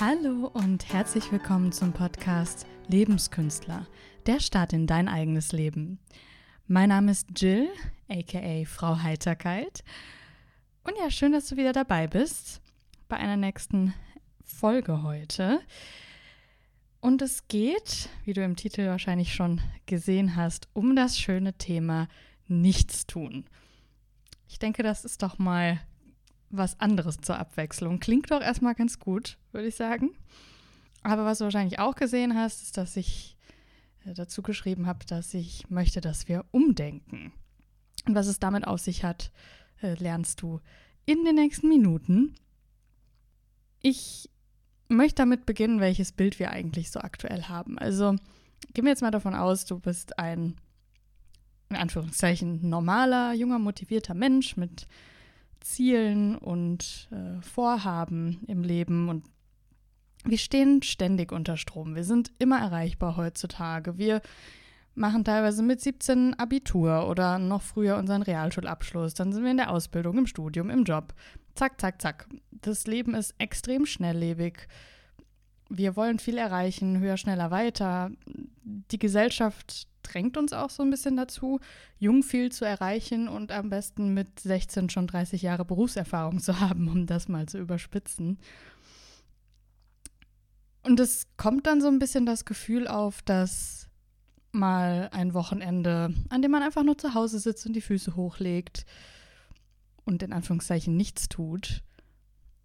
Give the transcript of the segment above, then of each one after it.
Hallo und herzlich willkommen zum Podcast Lebenskünstler, der Start in dein eigenes Leben. Mein Name ist Jill, aka Frau Heiterkeit. Und ja, schön, dass du wieder dabei bist bei einer nächsten Folge heute. Und es geht, wie du im Titel wahrscheinlich schon gesehen hast, um das schöne Thema Nichtstun. Ich denke, das ist doch mal was anderes zur Abwechslung. Klingt doch erstmal ganz gut, würde ich sagen. Aber was du wahrscheinlich auch gesehen hast, ist, dass ich äh, dazu geschrieben habe, dass ich möchte, dass wir umdenken. Und was es damit auf sich hat, äh, lernst du in den nächsten Minuten. Ich möchte damit beginnen, welches Bild wir eigentlich so aktuell haben. Also gehen wir jetzt mal davon aus, du bist ein, in Anführungszeichen, normaler, junger, motivierter Mensch mit Zielen und äh, Vorhaben im Leben und wir stehen ständig unter Strom. Wir sind immer erreichbar heutzutage. Wir machen teilweise mit 17 Abitur oder noch früher unseren Realschulabschluss. Dann sind wir in der Ausbildung, im Studium, im Job. Zack, zack, zack. Das Leben ist extrem schnelllebig. Wir wollen viel erreichen, höher, schneller, weiter. Die Gesellschaft drängt uns auch so ein bisschen dazu, jung viel zu erreichen und am besten mit 16 schon 30 Jahre Berufserfahrung zu haben, um das mal zu überspitzen. Und es kommt dann so ein bisschen das Gefühl auf, dass mal ein Wochenende, an dem man einfach nur zu Hause sitzt und die Füße hochlegt und in Anführungszeichen nichts tut,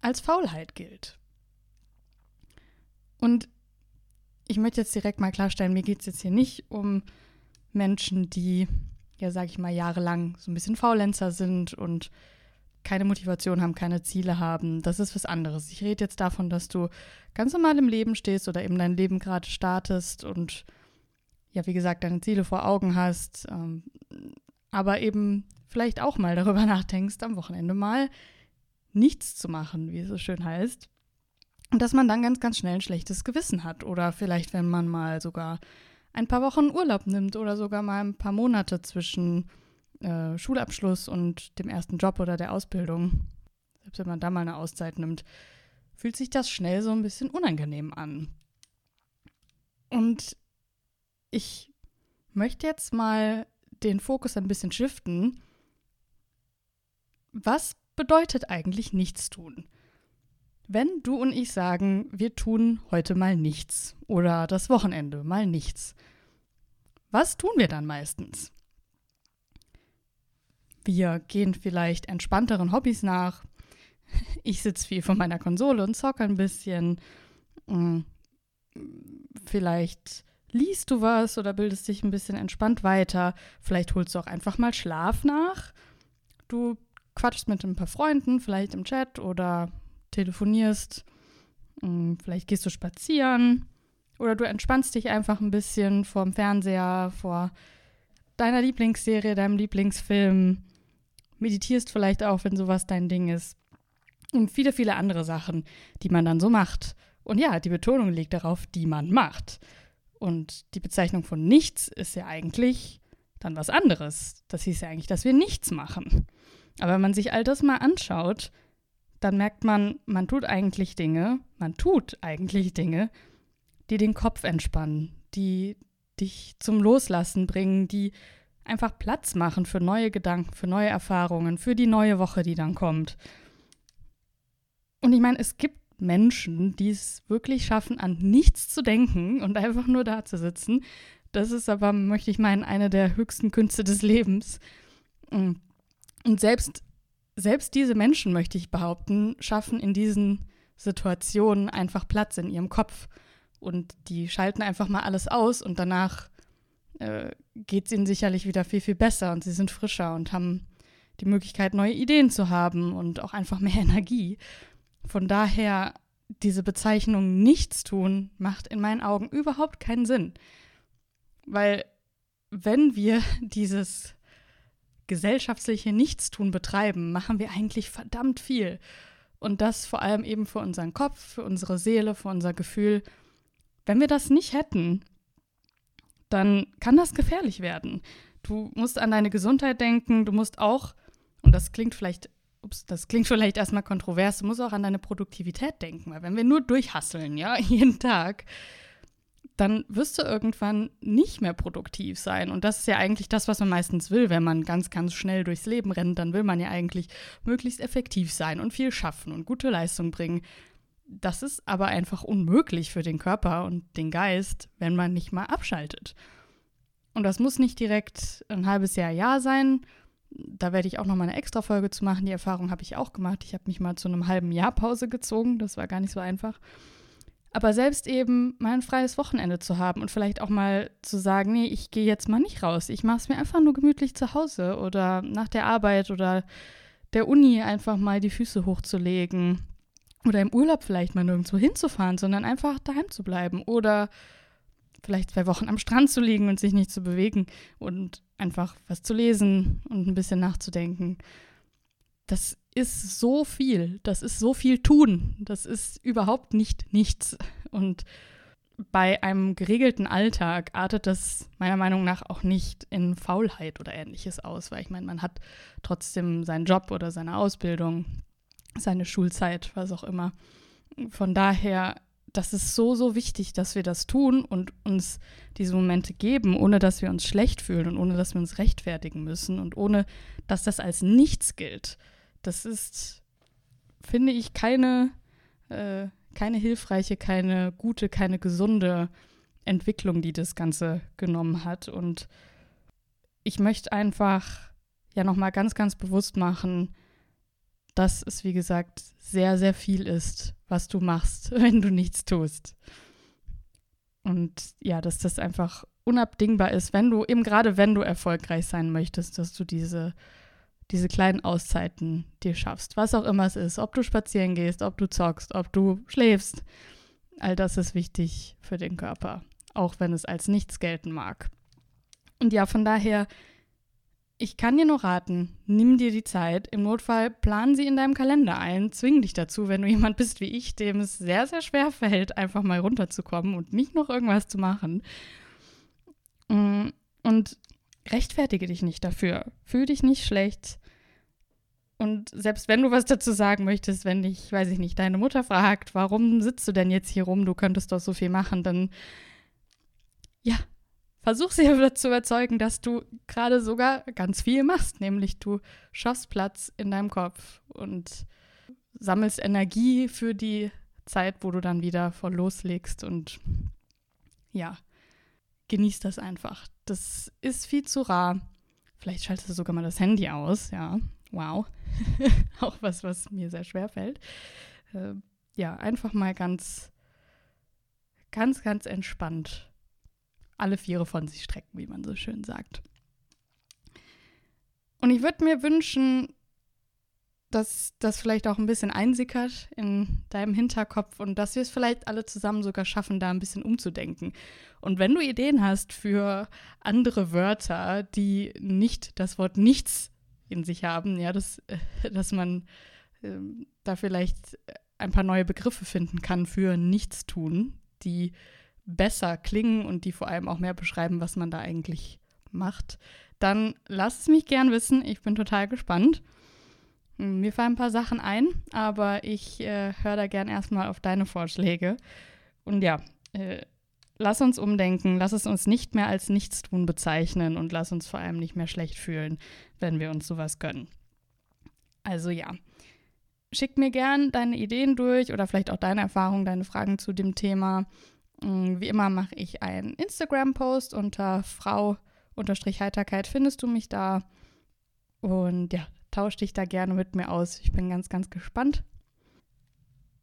als Faulheit gilt. Und ich möchte jetzt direkt mal klarstellen, mir geht es jetzt hier nicht um Menschen, die, ja, sag ich mal, jahrelang so ein bisschen Faulenzer sind und keine Motivation haben, keine Ziele haben. Das ist was anderes. Ich rede jetzt davon, dass du ganz normal im Leben stehst oder eben dein Leben gerade startest und ja, wie gesagt, deine Ziele vor Augen hast, ähm, aber eben vielleicht auch mal darüber nachdenkst, am Wochenende mal nichts zu machen, wie es so schön heißt. Und dass man dann ganz, ganz schnell ein schlechtes Gewissen hat. Oder vielleicht, wenn man mal sogar ein paar Wochen Urlaub nimmt oder sogar mal ein paar Monate zwischen äh, Schulabschluss und dem ersten Job oder der Ausbildung. Selbst wenn man da mal eine Auszeit nimmt, fühlt sich das schnell so ein bisschen unangenehm an. Und ich möchte jetzt mal den Fokus ein bisschen shiften. Was bedeutet eigentlich nichts tun? Wenn du und ich sagen, wir tun heute mal nichts oder das Wochenende mal nichts, was tun wir dann meistens? Wir gehen vielleicht entspannteren Hobbys nach. Ich sitze viel vor meiner Konsole und zocke ein bisschen. Mm, vielleicht liest du was oder bildest dich ein bisschen entspannt weiter. Vielleicht holst du auch einfach mal Schlaf nach. Du quatschst mit ein paar Freunden, vielleicht im Chat oder telefonierst, mm, vielleicht gehst du spazieren oder du entspannst dich einfach ein bisschen vorm Fernseher, vor deiner Lieblingsserie, deinem Lieblingsfilm, meditierst vielleicht auch, wenn sowas dein Ding ist und viele, viele andere Sachen, die man dann so macht. Und ja, die Betonung liegt darauf, die man macht. Und die Bezeichnung von nichts ist ja eigentlich dann was anderes. Das hieß ja eigentlich, dass wir nichts machen. Aber wenn man sich all das mal anschaut, dann merkt man, man tut eigentlich Dinge, man tut eigentlich Dinge, die den Kopf entspannen, die dich zum Loslassen bringen, die einfach Platz machen für neue Gedanken, für neue Erfahrungen, für die neue Woche, die dann kommt. Und ich meine, es gibt Menschen, die es wirklich schaffen, an nichts zu denken und einfach nur da zu sitzen. Das ist aber, möchte ich meinen, eine der höchsten Künste des Lebens. Und selbst selbst diese Menschen, möchte ich behaupten, schaffen in diesen Situationen einfach Platz in ihrem Kopf. Und die schalten einfach mal alles aus und danach äh, geht es ihnen sicherlich wieder viel, viel besser und sie sind frischer und haben die Möglichkeit, neue Ideen zu haben und auch einfach mehr Energie. Von daher, diese Bezeichnung Nichtstun macht in meinen Augen überhaupt keinen Sinn. Weil wenn wir dieses gesellschaftliche Nichtstun betreiben, machen wir eigentlich verdammt viel. Und das vor allem eben für unseren Kopf, für unsere Seele, für unser Gefühl. Wenn wir das nicht hätten, dann kann das gefährlich werden. Du musst an deine Gesundheit denken, du musst auch, und das klingt vielleicht ups, das klingt vielleicht erstmal kontrovers, du musst auch an deine Produktivität denken, weil wenn wir nur durchhasseln, ja, jeden Tag, dann wirst du irgendwann nicht mehr produktiv sein. Und das ist ja eigentlich das, was man meistens will, wenn man ganz, ganz schnell durchs Leben rennt. Dann will man ja eigentlich möglichst effektiv sein und viel schaffen und gute Leistung bringen. Das ist aber einfach unmöglich für den Körper und den Geist, wenn man nicht mal abschaltet. Und das muss nicht direkt ein halbes Jahr, Jahr sein. Da werde ich auch noch mal eine extra Folge zu machen. Die Erfahrung habe ich auch gemacht. Ich habe mich mal zu einem halben Jahr Pause gezogen. Das war gar nicht so einfach. Aber selbst eben mal ein freies Wochenende zu haben und vielleicht auch mal zu sagen, nee, ich gehe jetzt mal nicht raus. Ich mache es mir einfach nur gemütlich zu Hause oder nach der Arbeit oder der Uni einfach mal die Füße hochzulegen oder im Urlaub vielleicht mal nirgendwo hinzufahren, sondern einfach daheim zu bleiben oder vielleicht zwei Wochen am Strand zu liegen und sich nicht zu bewegen und einfach was zu lesen und ein bisschen nachzudenken. Das ist so viel, das ist so viel tun, das ist überhaupt nicht nichts. Und bei einem geregelten Alltag artet das meiner Meinung nach auch nicht in Faulheit oder ähnliches aus, weil ich meine, man hat trotzdem seinen Job oder seine Ausbildung, seine Schulzeit, was auch immer. Von daher das ist so, so wichtig, dass wir das tun und uns diese Momente geben, ohne dass wir uns schlecht fühlen und ohne dass wir uns rechtfertigen müssen und ohne dass das als nichts gilt. Das ist, finde ich, keine, äh, keine hilfreiche, keine gute, keine gesunde Entwicklung, die das Ganze genommen hat. Und ich möchte einfach ja nochmal ganz, ganz bewusst machen, dass es, wie gesagt, sehr, sehr viel ist, was du machst, wenn du nichts tust. Und ja, dass das einfach unabdingbar ist, wenn du, eben gerade wenn du erfolgreich sein möchtest, dass du diese, diese kleinen Auszeiten dir schaffst. Was auch immer es ist, ob du spazieren gehst, ob du zockst, ob du schläfst. All das ist wichtig für den Körper, auch wenn es als nichts gelten mag. Und ja, von daher ich kann dir nur raten, nimm dir die Zeit. Im Notfall plan sie in deinem Kalender ein. Zwing dich dazu, wenn du jemand bist wie ich, dem es sehr, sehr schwer fällt, einfach mal runterzukommen und nicht noch irgendwas zu machen. Mm, und rechtfertige dich nicht dafür. Fühl dich nicht schlecht. Und selbst wenn du was dazu sagen möchtest, wenn dich, weiß ich nicht, deine Mutter fragt, warum sitzt du denn jetzt hier rum, du könntest doch so viel machen, dann ja, versuch sie zu überzeugen, dass du gerade sogar ganz viel machst, nämlich du schaffst Platz in deinem Kopf und sammelst Energie für die Zeit, wo du dann wieder voll loslegst und ja, genieß das einfach. Das ist viel zu rar. Vielleicht schaltest du sogar mal das Handy aus, ja. Wow. Auch was, was mir sehr schwer fällt. Äh, ja, einfach mal ganz, ganz, ganz entspannt alle Viere von sich strecken, wie man so schön sagt. Und ich würde mir wünschen, dass das vielleicht auch ein bisschen einsickert in deinem Hinterkopf und dass wir es vielleicht alle zusammen sogar schaffen, da ein bisschen umzudenken. Und wenn du Ideen hast für andere Wörter, die nicht das Wort nichts in sich haben, ja, dass, dass man äh, da vielleicht ein paar neue Begriffe finden kann für Nichtstun, die besser klingen und die vor allem auch mehr beschreiben, was man da eigentlich macht, dann lass es mich gern wissen. Ich bin total gespannt. Mir fallen ein paar Sachen ein, aber ich äh, höre da gern erstmal auf deine Vorschläge. Und ja, äh, lass uns umdenken, lass es uns nicht mehr als Nichtstun bezeichnen und lass uns vor allem nicht mehr schlecht fühlen, wenn wir uns sowas gönnen. Also ja, schick mir gern deine Ideen durch oder vielleicht auch deine Erfahrungen, deine Fragen zu dem Thema. Mm, wie immer mache ich einen Instagram-Post unter Frau-Heiterkeit findest du mich da. Und ja, tausch dich da gerne mit mir aus. Ich bin ganz, ganz gespannt.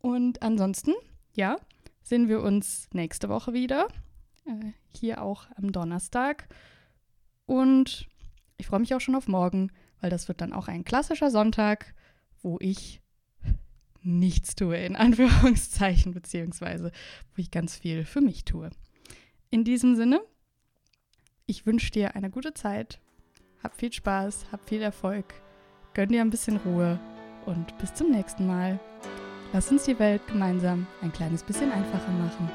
Und ansonsten, ja, sehen wir uns nächste Woche wieder. Äh, hier auch am Donnerstag. Und ich freue mich auch schon auf morgen, weil das wird dann auch ein klassischer Sonntag, wo ich nichts tue, in Anführungszeichen, beziehungsweise wo ich ganz viel für mich tue. In diesem Sinne, ich wünsche dir eine gute Zeit, hab viel Spaß, hab viel Erfolg, gönn dir ein bisschen Ruhe und bis zum nächsten Mal. Lass uns die Welt gemeinsam ein kleines bisschen einfacher machen.